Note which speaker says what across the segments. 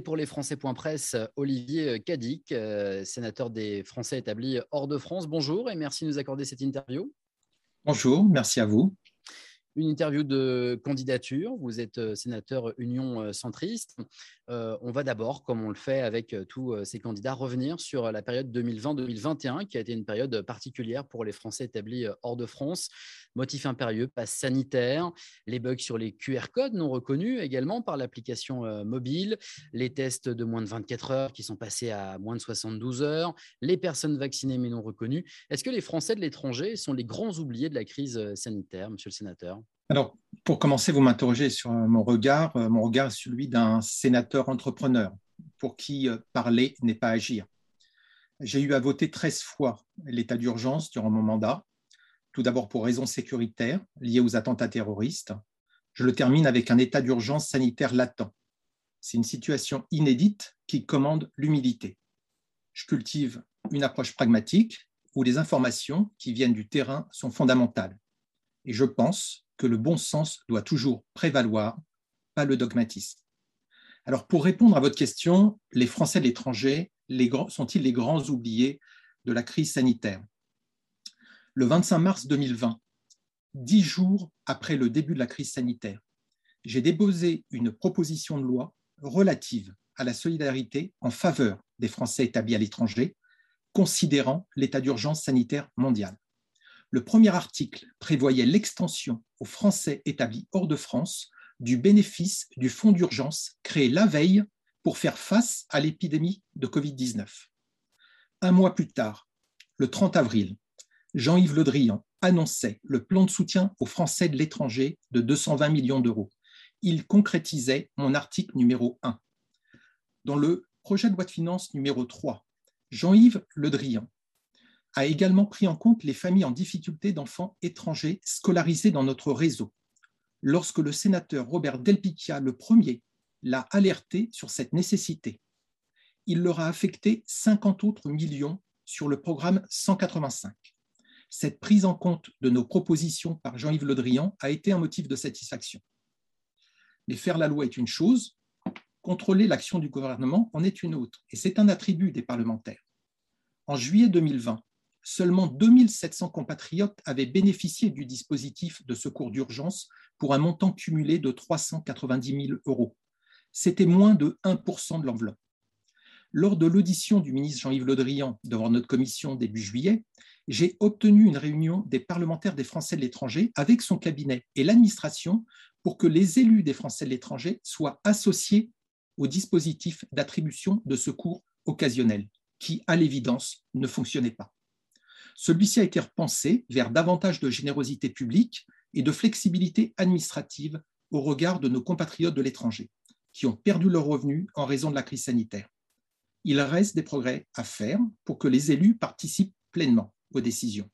Speaker 1: pour les Français.presse, Olivier Cadic, euh, sénateur des Français établis hors de France. Bonjour et merci de nous accorder cette interview.
Speaker 2: Bonjour, merci à vous
Speaker 1: une interview de candidature. Vous êtes euh, sénateur Union euh, centriste. Euh, on va d'abord, comme on le fait avec tous ces candidats, revenir sur la période 2020-2021, qui a été une période particulière pour les Français établis hors de France. Motif impérieux, passe sanitaire, les bugs sur les QR codes non reconnus également par l'application mobile, les tests de moins de 24 heures qui sont passés à moins de 72 heures, les personnes vaccinées mais non reconnues. Est-ce que les Français de l'étranger sont les grands oubliés de la crise sanitaire, monsieur le sénateur?
Speaker 2: Alors, pour commencer, vous m'interrogez sur mon regard. Euh, mon regard est celui d'un sénateur entrepreneur pour qui euh, parler n'est pas agir. J'ai eu à voter 13 fois l'état d'urgence durant mon mandat, tout d'abord pour raisons sécuritaires liées aux attentats terroristes. Je le termine avec un état d'urgence sanitaire latent. C'est une situation inédite qui commande l'humilité. Je cultive une approche pragmatique où les informations qui viennent du terrain sont fondamentales. Et je pense que le bon sens doit toujours prévaloir, pas le dogmatisme. Alors pour répondre à votre question, les Français de l'étranger sont-ils les grands oubliés de la crise sanitaire? Le 25 mars 2020, dix jours après le début de la crise sanitaire, j'ai déposé une proposition de loi relative à la solidarité en faveur des Français établis à l'étranger, considérant l'état d'urgence sanitaire mondial le premier article prévoyait l'extension aux Français établis hors de France du bénéfice du fonds d'urgence créé la veille pour faire face à l'épidémie de Covid-19. Un mois plus tard, le 30 avril, Jean-Yves Le Drian annonçait le plan de soutien aux Français de l'étranger de 220 millions d'euros. Il concrétisait mon article numéro 1. Dans le projet de loi de finances numéro 3, Jean-Yves Le Drian a également pris en compte les familles en difficulté d'enfants étrangers scolarisés dans notre réseau. Lorsque le sénateur Robert Delpicchia, le premier, l'a alerté sur cette nécessité, il leur a affecté 50 autres millions sur le programme 185. Cette prise en compte de nos propositions par Jean-Yves Le Drian a été un motif de satisfaction. Mais faire la loi est une chose, contrôler l'action du gouvernement en est une autre, et c'est un attribut des parlementaires. En juillet 2020, seulement 2700 compatriotes avaient bénéficié du dispositif de secours d'urgence pour un montant cumulé de 390 000 euros. C'était moins de 1% de l'enveloppe. Lors de l'audition du ministre Jean-Yves Le Drian devant notre commission début juillet, j'ai obtenu une réunion des parlementaires des Français de l'étranger avec son cabinet et l'administration pour que les élus des Français de l'étranger soient associés au dispositif d'attribution de secours occasionnels, qui, à l'évidence, ne fonctionnait pas. Celui-ci a été repensé vers davantage de générosité publique et de flexibilité administrative au regard de nos compatriotes de l'étranger, qui ont perdu leurs revenus en raison de la crise sanitaire. Il reste des progrès à faire pour que les élus participent pleinement aux décisions.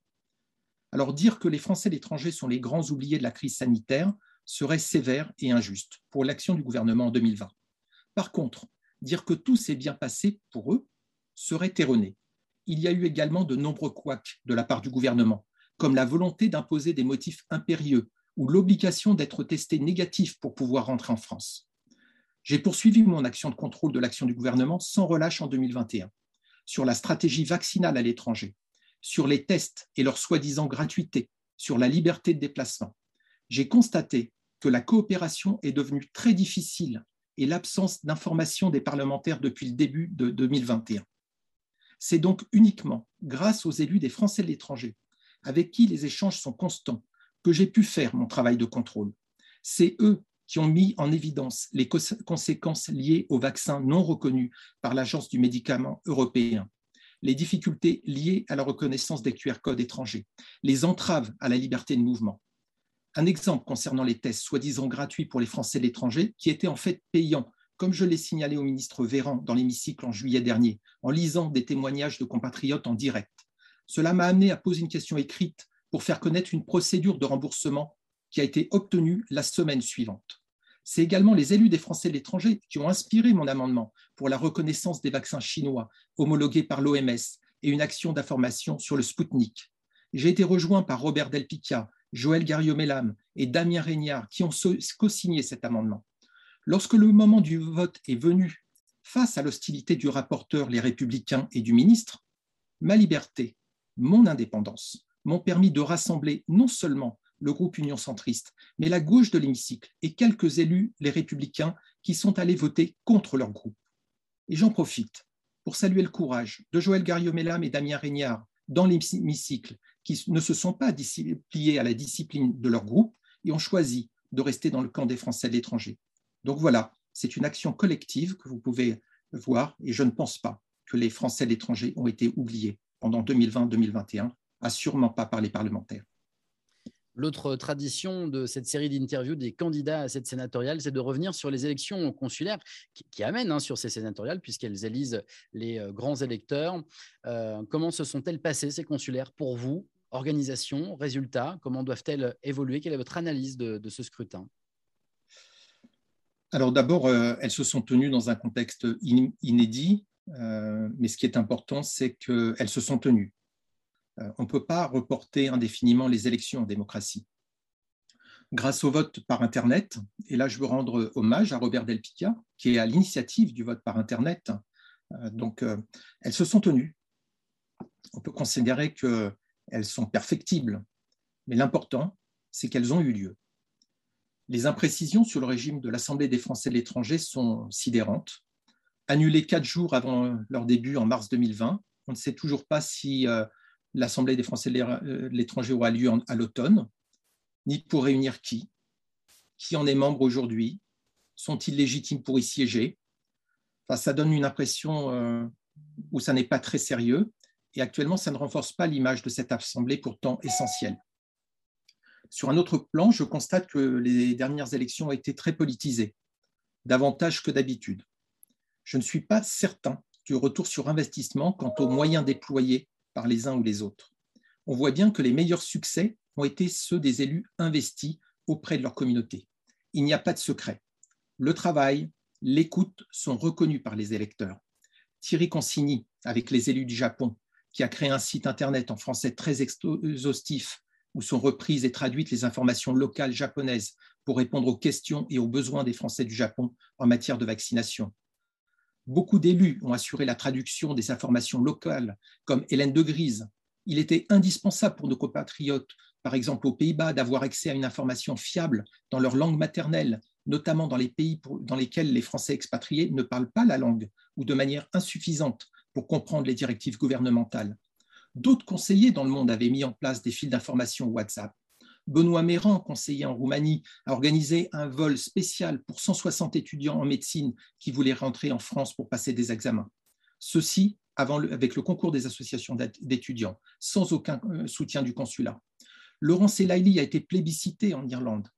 Speaker 2: Alors dire que les Français de l'étranger sont les grands oubliés de la crise sanitaire serait sévère et injuste pour l'action du gouvernement en 2020. Par contre, dire que tout s'est bien passé pour eux serait erroné il y a eu également de nombreux couacs de la part du gouvernement, comme la volonté d'imposer des motifs impérieux ou l'obligation d'être testé négatif pour pouvoir rentrer en France. J'ai poursuivi mon action de contrôle de l'action du gouvernement sans relâche en 2021 sur la stratégie vaccinale à l'étranger, sur les tests et leur soi-disant gratuité, sur la liberté de déplacement. J'ai constaté que la coopération est devenue très difficile et l'absence d'information des parlementaires depuis le début de 2021. C'est donc uniquement grâce aux élus des Français de l'étranger, avec qui les échanges sont constants, que j'ai pu faire mon travail de contrôle. C'est eux qui ont mis en évidence les conséquences liées aux vaccins non reconnus par l'Agence du médicament européen, les difficultés liées à la reconnaissance des QR codes étrangers, les entraves à la liberté de mouvement. Un exemple concernant les tests soi-disant gratuits pour les Français de l'étranger, qui étaient en fait payants comme je l'ai signalé au ministre Véran dans l'hémicycle en juillet dernier, en lisant des témoignages de compatriotes en direct. Cela m'a amené à poser une question écrite pour faire connaître une procédure de remboursement qui a été obtenue la semaine suivante. C'est également les élus des Français de l'étranger qui ont inspiré mon amendement pour la reconnaissance des vaccins chinois homologués par l'OMS et une action d'information sur le Sputnik. J'ai été rejoint par Robert Delpica, Joël Garriot-Mellam et Damien Régnard qui ont co-signé cet amendement. Lorsque le moment du vote est venu, face à l'hostilité du rapporteur, les républicains et du ministre, ma liberté, mon indépendance m'ont permis de rassembler non seulement le groupe Union centriste, mais la gauche de l'hémicycle et quelques élus, les républicains, qui sont allés voter contre leur groupe. Et j'en profite pour saluer le courage de Joël Garriot-Mellam et Damien Régnard dans l'hémicycle, qui ne se sont pas pliés à la discipline de leur groupe et ont choisi de rester dans le camp des Français de l'étranger. Donc voilà, c'est une action collective que vous pouvez voir et je ne pense pas que les Français de l'étranger ont été oubliés pendant 2020-2021, assurément pas par les parlementaires.
Speaker 1: L'autre tradition de cette série d'interviews des candidats à cette sénatoriale, c'est de revenir sur les élections consulaires qui, amènent hein, sur ces sénatoriales, puisqu'elles élisent les euh, grands électeurs. Euh, comment se sont-elles passées, ces consulaires, pour vous? Organisation, résultats, comment doivent-elles évoluer? Quelle est votre analyse de, ce scrutin?
Speaker 2: Alors d'abord, euh, elles se sont tenues dans un contexte inédit, mais ce qui est important, c'est qu'elles se sont tenues. Euh, on ne peut pas reporter indéfiniment les élections en démocratie. Grâce au vote par Internet, et là je veux rendre hommage à Robert Delpica, qui est à l'initiative du vote par Internet, euh, donc euh, elles se sont tenues. On peut considérer qu'elles sont perfectibles, mais l'important, c'est qu'elles ont eu lieu. Les imprécisions sur le régime de l'Assemblée des Français de l'étranger sont sidérantes. Annulées quatre jours avant leur début en mars 2020, on ne sait toujours pas si l'Assemblée des Français de euh, l'étranger aura lieu à l'automne, ni pour réunir qui, qui en est membre aujourd'hui, sont-ils légitimes pour y siéger? Enfin, Ça donne une impression euh, où ça n'est pas très sérieux, et actuellement, ça ne renforce pas l'image de cette Assemblée pourtant essentielle. Sur un autre plan, je constate que les dernières élections ont été très politisées, davantage que d'habitude. Je ne suis pas certain du retour sur investissement quant aux moyens déployés par les uns ou les autres. On voit bien que les meilleurs succès ont été ceux des élus investis auprès de leur communauté. Il n'y a pas de secret. Le travail, l'écoute sont reconnus par les électeurs. Thierry Consigny, avec les élus du Japon, qui a créé un site internet en français très exhaustif où sont reprises et traduites les informations locales japonaises pour répondre aux questions et aux besoins des Français du Japon en matière de vaccination. Beaucoup d'élus ont assuré la traduction des informations locales, comme Hélène de Grise. Il était indispensable pour nos compatriotes, par exemple aux Pays-Bas, d'avoir accès à une information fiable dans leur langue maternelle, notamment dans les pays dans lesquels les Français expatriés ne parlent pas la langue ou de manière insuffisante pour comprendre les directives gouvernementales. D'autres conseillers dans le monde avaient mis en place des fils d'information WhatsApp. Benoît Méran, conseiller en Roumanie, a organisé un vol spécial pour 160 étudiants en médecine qui voulaient rentrer en France pour passer des examens. Ceci avec le concours des associations d'étudiants, sans aucun euh, soutien du consulat. Laurent Selaili a été plébiscité en Irlande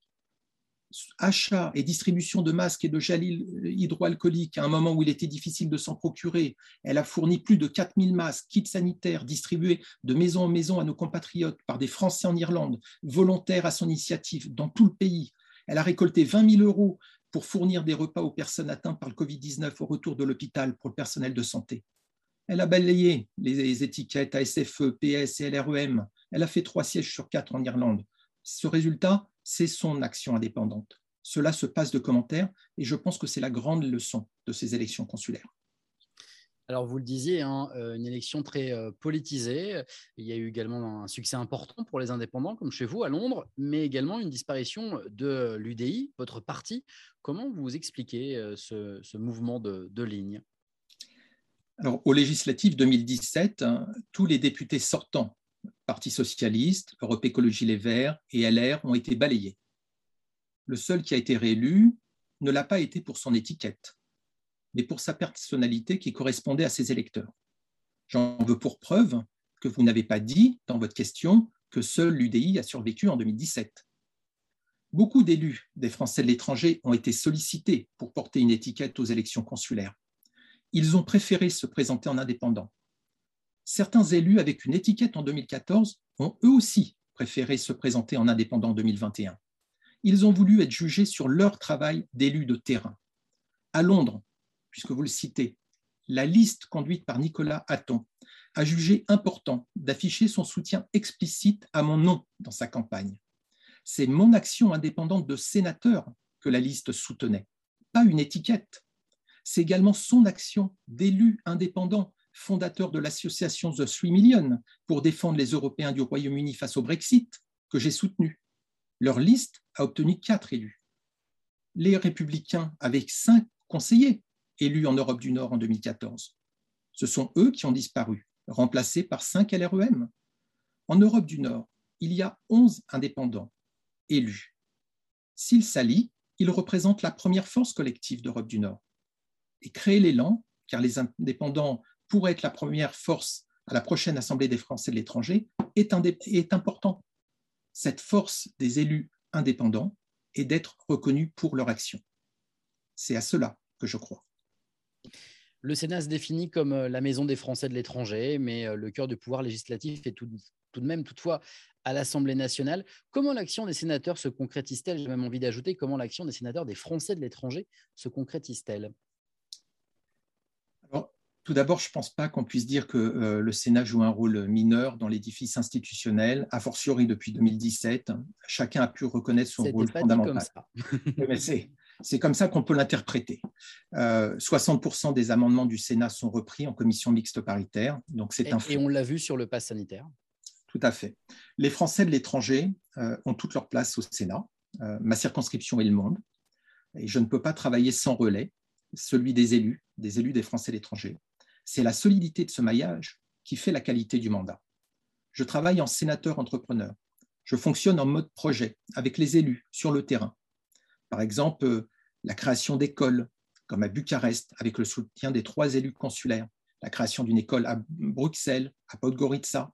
Speaker 2: achat et distribution de masques et de gel hydroalcoolique à un moment où il était difficile de s'en procurer. Elle a fourni plus de 4000 masques, kits sanitaires distribués de maison en maison à nos compatriotes par des Français en Irlande, volontaires à son initiative dans tout le pays. Elle a récolté 20 000 euros pour fournir des repas aux personnes atteintes par le Covid-19 au retour de l'hôpital pour le personnel de santé. Elle a balayé les étiquettes ASFE, PS et LREM. Elle a fait trois sièges sur quatre en Irlande. Ce résultat, c'est son action indépendante. Cela se passe de commentaires et je pense que c'est la grande leçon de ces élections consulaires.
Speaker 1: Alors, vous le disiez, hein, euh, une élection très euh, politisée. Il y a eu également un succès important pour les indépendants, comme chez vous à Londres, mais également une disparition de l'UDI, votre parti. Comment vous expliquez euh, ce, mouvement de, de ligne?
Speaker 2: Alors, aux législatives 2017, hein, tous les députés sortants Parti socialiste, Europe Écologie Les Verts et LR ont été balayés. Le seul qui a été réélu ne l'a pas été pour son étiquette, mais pour sa personnalité qui correspondait à ses électeurs. J'en veux pour preuve que vous n'avez pas dit dans votre question que seul l'UDI a survécu en 2017. Beaucoup d'élus des Français de l'étranger ont été sollicités pour porter une étiquette aux élections consulaires. Ils ont préféré se présenter en indépendant certains élus avec une étiquette en 2014 ont eux aussi préféré se présenter en indépendant en 2021. Ils ont voulu être jugés sur leur travail d'élus de terrain. À Londres, puisque vous le citez, la liste conduite par Nicolas Hatton a jugé important d'afficher son soutien explicite à mon nom dans sa campagne. C'est mon action indépendante de sénateur que la liste soutenait, pas une étiquette. C'est également son action d'élu indépendant, fondateur de l'association The Three Million pour défendre les Européens du Royaume-Uni face au Brexit, que j'ai soutenu. Leur liste a obtenu quatre élus. Les républicains, avec cinq conseillers élus en Europe du Nord en 2014, ce sont eux qui ont disparu, remplacés par cinq LREM. En Europe du Nord, il y a 11 indépendants élus. S'ils s'allient, ils représentent la première force collective d'Europe du Nord. Et créer l'élan, car les indépendants pourraient être la première force à la prochaine Assemblée des Français de l'étranger, est, important. Cette force des élus indépendants est d'être reconnus pour leur action. C'est à cela que je crois.
Speaker 1: Le Sénat se définit comme euh, la maison des Français de l'étranger, mais euh, le cœur du pouvoir législatif est tout de même toutefois à l'Assemblée nationale. Comment l'action des sénateurs se concrétise-t-elle? J'ai même envie d'ajouter comment l'action des sénateurs des Français de l'étranger se concrétise-t-elle?
Speaker 2: Tout d'abord, je ne pense pas qu'on puisse dire que euh, le Sénat joue un rôle mineur dans l'édifice institutionnel, a fortiori depuis 2017. Chacun a pu reconnaître son rôle fondamental. C'est comme ça qu'on peut l'interpréter. 60% euh, des amendements du Sénat sont repris en commission mixte paritaire. Donc c'est un
Speaker 1: Et on l'a vu sur le pass sanitaire.
Speaker 2: Tout à fait. Les Français de l'étranger euh, ont toute leur place au Sénat. Euh, ma circonscription est le monde. Et je ne peux pas travailler sans relais, celui des élus, des élus des Français de l'étranger. C'est la solidité de ce maillage qui fait la qualité du mandat. Je travaille en sénateur entrepreneur. Je fonctionne en mode projet avec les élus sur le terrain par exemple, euh, la création d'écoles, comme à Bucarest, avec le soutien des trois élus consulaires, la création d'une école à Bruxelles, à Podgorica.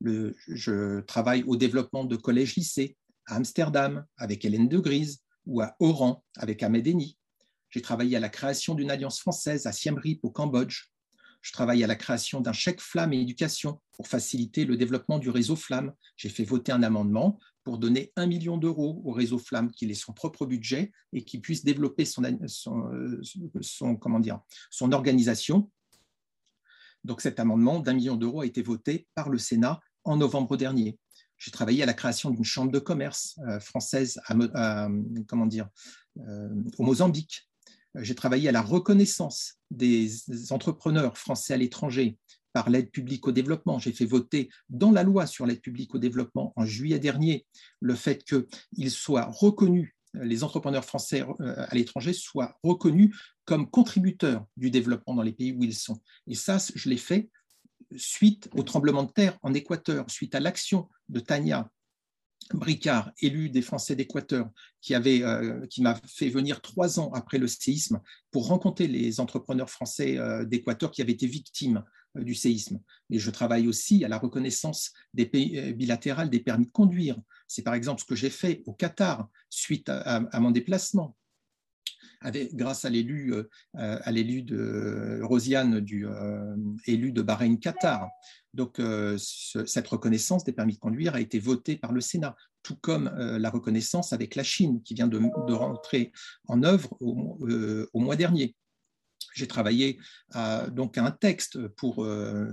Speaker 2: je travaille au développement de collèges-lycées à Amsterdam avec Hélène de Grise ou à Oran avec Ahmed Eni. J'ai travaillé à la création d'une alliance française à Siem Reap au Cambodge. Je travaille à la création d'un chèque flamme et éducation pour faciliter le développement du réseau flamme. J'ai fait voter un amendement pour donner un million d'euros au réseau Flamme, qu'il ait son propre budget et qu'il puisse développer comment dire, son organisation. Donc cet amendement d'un million d'euros a été voté par le Sénat en novembre dernier. J'ai travaillé à la création d'une chambre de commerce euh, française comment dire, euh, au Mozambique. J'ai travaillé à la reconnaissance des entrepreneurs français à l'étranger par l'aide publique au développement. J'ai fait voter dans la loi sur l'aide publique au développement en juillet dernier le fait qu'ils soient reconnus, les entrepreneurs français euh, à l'étranger soient reconnus comme contributeurs du développement dans les pays où ils sont. Et ça, je l'ai fait suite au tremblement de terre en Équateur, suite à l'action de Tania Bricard, élu des Français d'Équateur, qui, euh, qui m'a fait venir trois ans après le séisme pour rencontrer les entrepreneurs français euh, d'Équateur qui avaient été victimes euh, du séisme. Mais je travaille aussi à la reconnaissance des pays bilatérales des permis de conduire. C'est par exemple ce que j'ai fait au Qatar suite à mon déplacement grâce à l'élu euh, à l'élu de Rosiane, du euh, élu de Bahreïn-Qatar. Donc, euh, cette reconnaissance des permis de conduire a été votée par le Sénat, tout comme la reconnaissance avec la Chine, qui vient de, rentrer en œuvre au mois dernier j'ai travaillé à, donc à un texte pour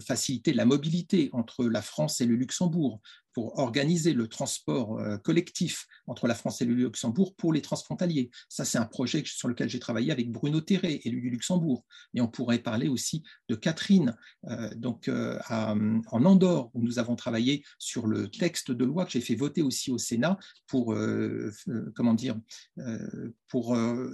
Speaker 2: faciliter la mobilité entre la France et le Luxembourg, pour organiser le transport euh, collectif entre la France et le Luxembourg pour les transfrontaliers. Ça, c'est un projet sur lequel j'ai travaillé avec Bruno Terré, élu du Luxembourg. Mais on pourrait parler aussi de Catherine, euh, donc euh, en Andorre, où nous avons travaillé sur le texte de loi que j'ai fait voter aussi au Sénat pour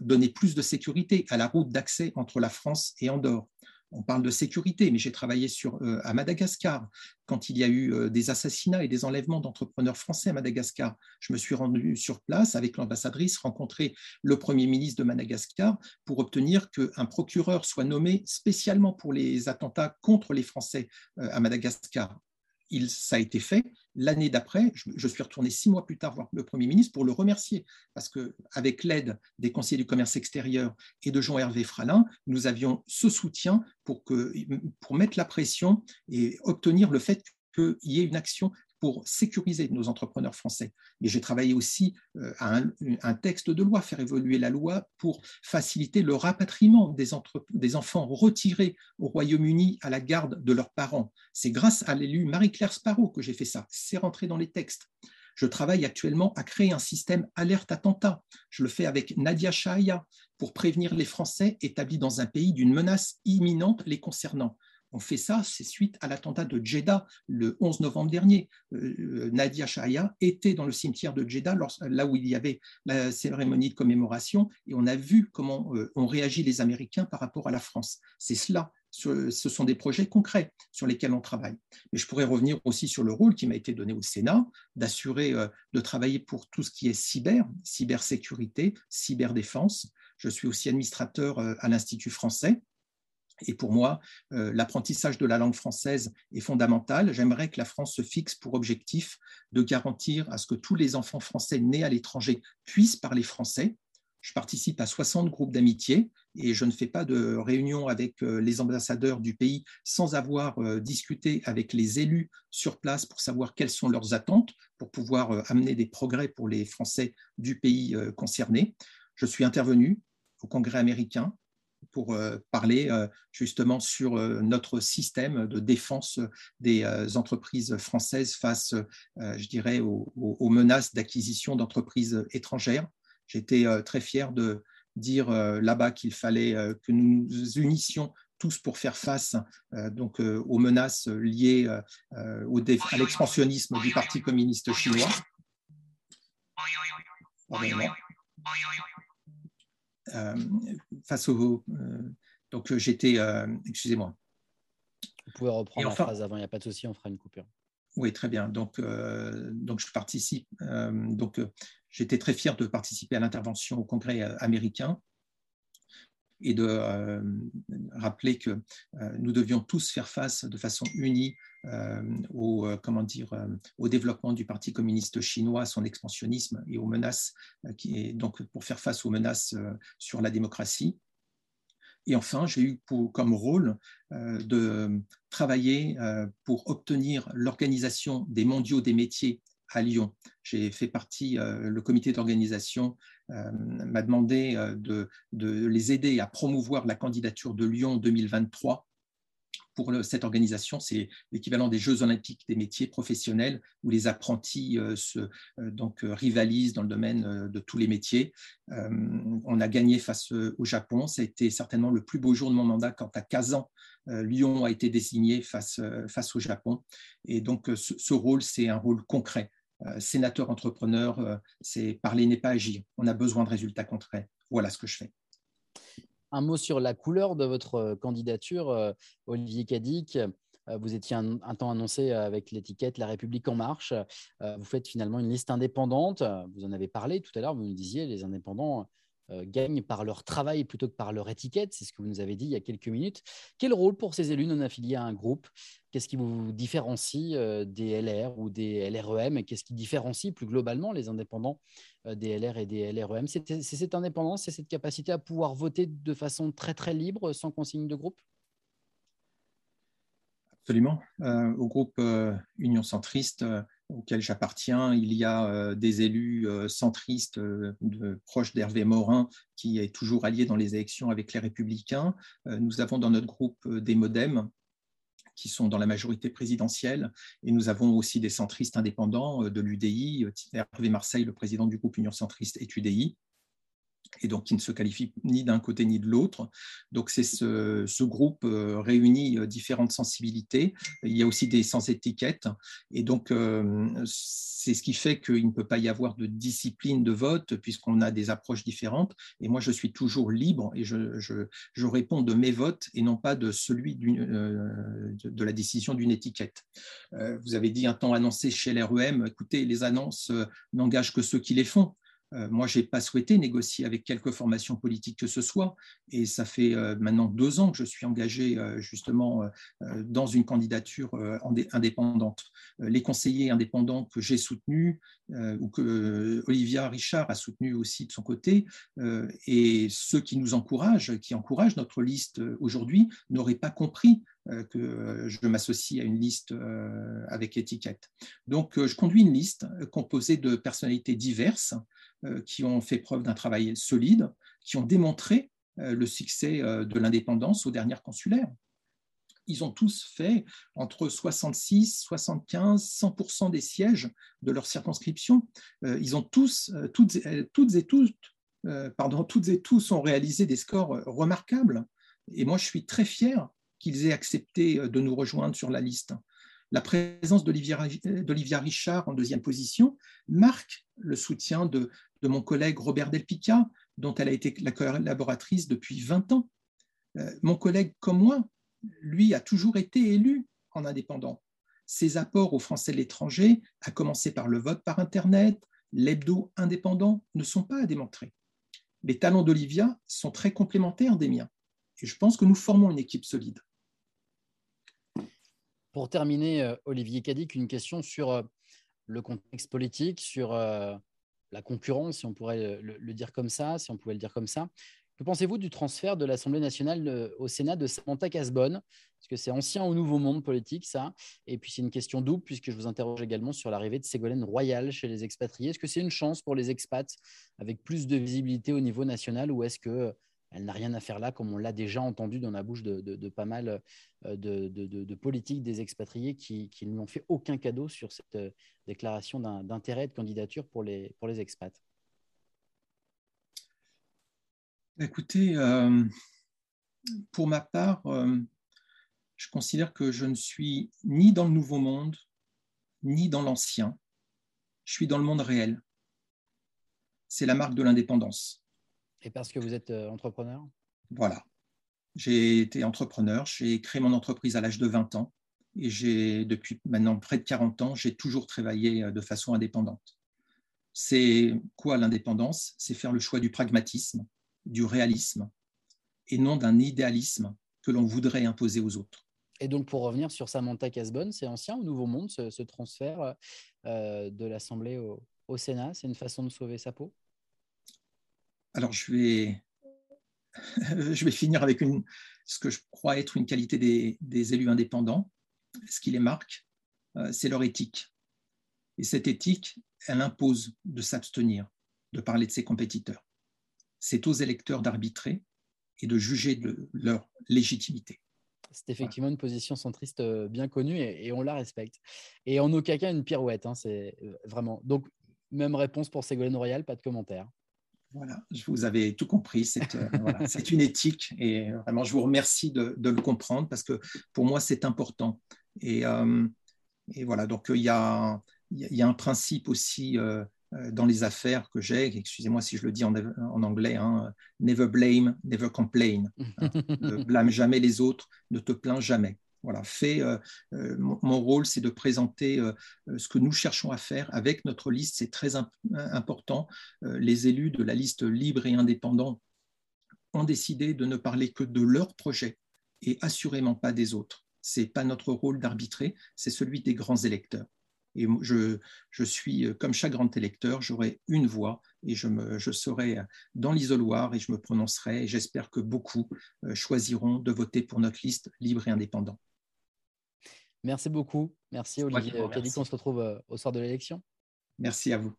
Speaker 2: donner plus de sécurité à la route d'accès entre la France et Andorre on parle de sécurité, mais j'ai travaillé euh, à Madagascar quand il y a eu euh, des assassinats et des enlèvements d'entrepreneurs français à Madagascar. Je me suis rendu sur place avec l'ambassadrice, rencontrer le Premier ministre de Madagascar pour obtenir qu'un procureur soit nommé spécialement pour les attentats contre les Français euh, à Madagascar il, ça a été fait. L'année d'après, je, suis retourné six mois plus tard voir le Premier ministre pour le remercier, parce qu'avec l'aide des conseillers du commerce extérieur et de Jean-Hervé Fralin, nous avions ce soutien que, pour mettre la pression et obtenir le fait qu'il y ait une action pour sécuriser nos entrepreneurs français. Et j'ai travaillé aussi à un, texte de loi, faire évoluer la loi pour faciliter le rapatriement des, enfants retirés au Royaume-Uni à la garde de leurs parents. C'est grâce à l'élu Marie-Claire Sparrow que j'ai fait ça. C'est rentré dans les textes. Je travaille actuellement à créer un système alerte attentat. Je le fais avec Nadia Shahaya pour prévenir les Français établis dans un pays d'une menace imminente les concernant. On fait ça, c'est suite à l'attentat de Jeddah le 11 novembre dernier. Euh, euh, Nadia Shahaya était dans le cimetière de Jeddah, là où il y avait la cérémonie de commémoration, et on a vu comment euh, ont réagi les Américains par rapport à la France. C'est cela ce sont des projets concrets sur lesquels on travaille. Mais je pourrais revenir aussi sur le rôle qui m'a été donné au Sénat, d'assurer, de travailler pour tout ce qui est cyber, cybersécurité, cyberdéfense. Je suis aussi administrateur à l'Institut français. Et pour moi, euh, l'apprentissage de la langue française est fondamental. J'aimerais que la France se fixe pour objectif de garantir à ce que tous les enfants français nés à l'étranger puissent parler français je participe à 60 groupes d'amitié et je ne fais pas de réunion avec euh, les ambassadeurs du pays sans avoir euh, discuté avec les élus sur place pour savoir quelles sont leurs attentes pour pouvoir amener des progrès pour les Français du pays concerné. Je suis intervenu au Congrès américain pour parler justement sur notre système de défense des entreprises françaises face, je dirais, aux menaces d'acquisition d'entreprises étrangères. J'étais euh, très fier de dire euh, là-bas qu'il fallait euh, que nous nous unissions tous pour faire face donc, aux menaces liées au à l'expansionnisme du Parti communiste chinois. Face au. donc j'étais. Excusez-moi.
Speaker 1: Vous pouvez reprendre la phrase avant, il n'y a pas de souci, on fera une coupure.
Speaker 2: Oui, très bien. Donc, donc je participe. donc, j'étais très fier de participer à l'intervention au Congrès euh, américain et de euh, rappeler que euh, nous devions tous faire face de façon unie au, comment dire, au développement du Parti communiste chinois, son expansionnisme et aux menaces, qui est, donc pour faire face aux menaces sur la démocratie. Et enfin, j'ai eu pour, comme rôle de travailler pour obtenir l'organisation des mondiaux des métiers à Lyon. J'ai fait partie, euh, le comité d'organisation euh, m'a demandé euh, de, de, les aider à promouvoir la candidature de Lyon 2023. Pour cette organisation, c'est l'équivalent des Jeux olympiques des métiers professionnels où les apprentis se, donc, rivalisent dans le domaine de tous les métiers. on a gagné face au Japon. Ça a été certainement le plus beau jour de mon mandat quand à 15 ans, Lyon a été désigné face, face au Japon. Et donc, ce rôle, c'est un rôle concret euh, sénateur entrepreneur, euh, c'est parler n'est pas agir. On a besoin de résultats concrets. Voilà ce que je fais.
Speaker 1: Un mot sur la couleur de votre euh, candidature, Olivier Cadic. Vous étiez un, temps annoncé avec l'étiquette La République en marche. Vous faites finalement une liste indépendante. Vous en avez parlé tout à l'heure. Vous me disiez, les indépendants gagnent par leur travail plutôt que par leur étiquette. C'est ce que vous nous avez dit il y a quelques minutes. Quel rôle pour ces élus non affiliés à un groupe Qu'est-ce qui vous différencie euh, des LR ou des LREM et qu'est-ce qui différencie plus globalement les indépendants euh, des LR et des LREM C'est cette indépendance, c'est cette capacité à pouvoir voter de façon très très libre, sans consigne de groupe?
Speaker 2: Absolument. Euh, au groupe Union centriste, auquel j'appartiens, il y a des élus centristes de, proches d'Hervé Morin, qui est toujours allié dans les élections avec les Républicains. nous avons dans notre groupe des modems qui sont dans la majorité présidentielle. Et nous avons aussi des centristes indépendants euh, de l'UDI. Euh, Hervé Marseille, le président du groupe Union centriste, est UDI et donc qui ne se qualifie ni d'un côté ni de l'autre. Donc c'est ce, groupe euh, réunit euh, différentes sensibilités. Il y a aussi des sans étiquettes, et donc euh, c'est ce qui fait qu'il ne peut pas y avoir de discipline de vote puisqu'on a des approches différentes. Et moi, je suis toujours libre et je, je, réponds de mes votes et non pas de celui de la décision d'une étiquette. vous avez dit un temps annoncé chez l'REM, écoutez, les annonces n'engagent que ceux qui les font. Euh, moi, je n'ai pas souhaité négocier avec quelque formation politique que ce soit, et ça fait euh, maintenant deux ans que je suis engagé euh, justement dans une candidature indépendante. Les conseillers indépendants que j'ai soutenus, ou que Olivia Richard a soutenu aussi de son côté, et ceux qui nous encouragent, qui encouragent notre liste aujourd'hui, n'auraient pas compris que je m'associe à une liste avec étiquette. Donc, je conduis une liste composée de personnalités diverses qui ont fait preuve d'un travail solide, qui ont démontré le succès de l'indépendance aux dernières consulaires ils ont tous fait entre 66, 75, 100% des sièges de leur circonscription. Euh, ils ont tous, euh, toutes, toutes, et tous, euh, pardon, toutes et tous ont réalisé des scores remarquables. Et moi, je suis très fier qu'ils aient accepté de nous rejoindre sur la liste. La présence d'Olivia Richard en deuxième position marque le soutien de, mon collègue Robert Delpica, dont elle a été la collaboratrice depuis 20 ans. Mon collègue comme moi lui, a toujours été élu en indépendant. Ses apports aux Français de l'étranger, à commencer par le vote par Internet, l'hebdo indépendant, ne sont pas à démontrer. Les talents d'Olivia sont très complémentaires des miens. Je pense que nous formons une équipe solide.
Speaker 1: Pour terminer, euh, Olivier Cadic, une question sur euh, le contexte politique, sur euh, la concurrence, si on pourrait le dire comme ça, si on pouvait le dire comme ça. Que pensez-vous du transfert de l'Assemblée nationale au Sénat de Samantha Casbonne? Parce que c'est ancien au nouveau monde politique, ça. Et puis c'est une question double, puisque je vous interroge également sur l'arrivée de Ségolène Royal chez les expatriés. Est-ce que c'est une chance pour les expats avec plus de visibilité au niveau national ou est-ce qu'elle euh, n'a rien à faire là, comme on l'a déjà entendu dans la bouche de, pas mal euh, de, politiques des expatriés qui, qui ne fait aucun cadeau sur cette déclaration d'intérêt de candidature pour les, pour expats
Speaker 2: Écoutez, euh, pour ma part, euh, je considère que je ne suis ni dans le nouveau monde, ni dans l'ancien. Je suis dans le monde réel. C'est la marque de l'indépendance.
Speaker 1: Et parce que vous êtes euh, entrepreneur?
Speaker 2: Voilà. J'ai été entrepreneur, j'ai créé mon entreprise à l'âge de 20 ans et j'ai depuis maintenant près de 40 ans, j'ai toujours travaillé de façon indépendante. C'est quoi l'indépendance? C'est faire le choix du pragmatisme, du réalisme et non d'un idéalisme que l'on voudrait imposer aux autres.
Speaker 1: Et donc, pour revenir sur Samantha Casbonne, c'est ancien ou nouveau monde ce, transfert euh, de l'Assemblée au, Sénat? C'est une façon de sauver sa peau?
Speaker 2: Alors, je vais, finir avec ce que je crois être une qualité des, élus indépendants. Ce qui les marque, euh, c'est leur éthique. Et cette éthique, elle impose de s'abstenir de parler de ses compétiteurs c'est aux électeurs d'arbitrer et de juger de leur légitimité.
Speaker 1: C'est effectivement une position centriste euh, bien connue et, on la respecte. Et en aucun cas une pirouette, hein, c'est euh, vraiment. Donc, même réponse pour Ségolène Royal, pas de commentaire.
Speaker 2: Voilà, vous avez tout compris. Euh, c'est une éthique et vraiment, je vous remercie de, le comprendre parce que pour moi, c'est important. Et, et, voilà, donc il y a, il y a un principe aussi euh, dans les affaires que j'ai, excusez-moi si je le dis en, anglais, hein, never blame, never complain. Hein. ne blâme jamais les autres, ne te plains jamais. Voilà, fait, euh, euh, mon, rôle, c'est de présenter ce que nous cherchons à faire avec notre liste. C'est très important. les élus de la liste libre et indépendant ont décidé de ne parler que de leur projet et assurément pas des autres. Ce n'est pas notre rôle d'arbitrer, c'est celui des grands électeurs. Et je, je suis, euh, comme chaque grand électeur, j'aurai une voix et je, me, je serai dans l'isoloir et je me prononcerai. Et j'espère que beaucoup euh, choisiront de voter pour notre liste libre et indépendant.
Speaker 1: Merci beaucoup. Merci Olivier Cadic. On se retrouve euh, au soir de l'élection.
Speaker 2: Merci à vous.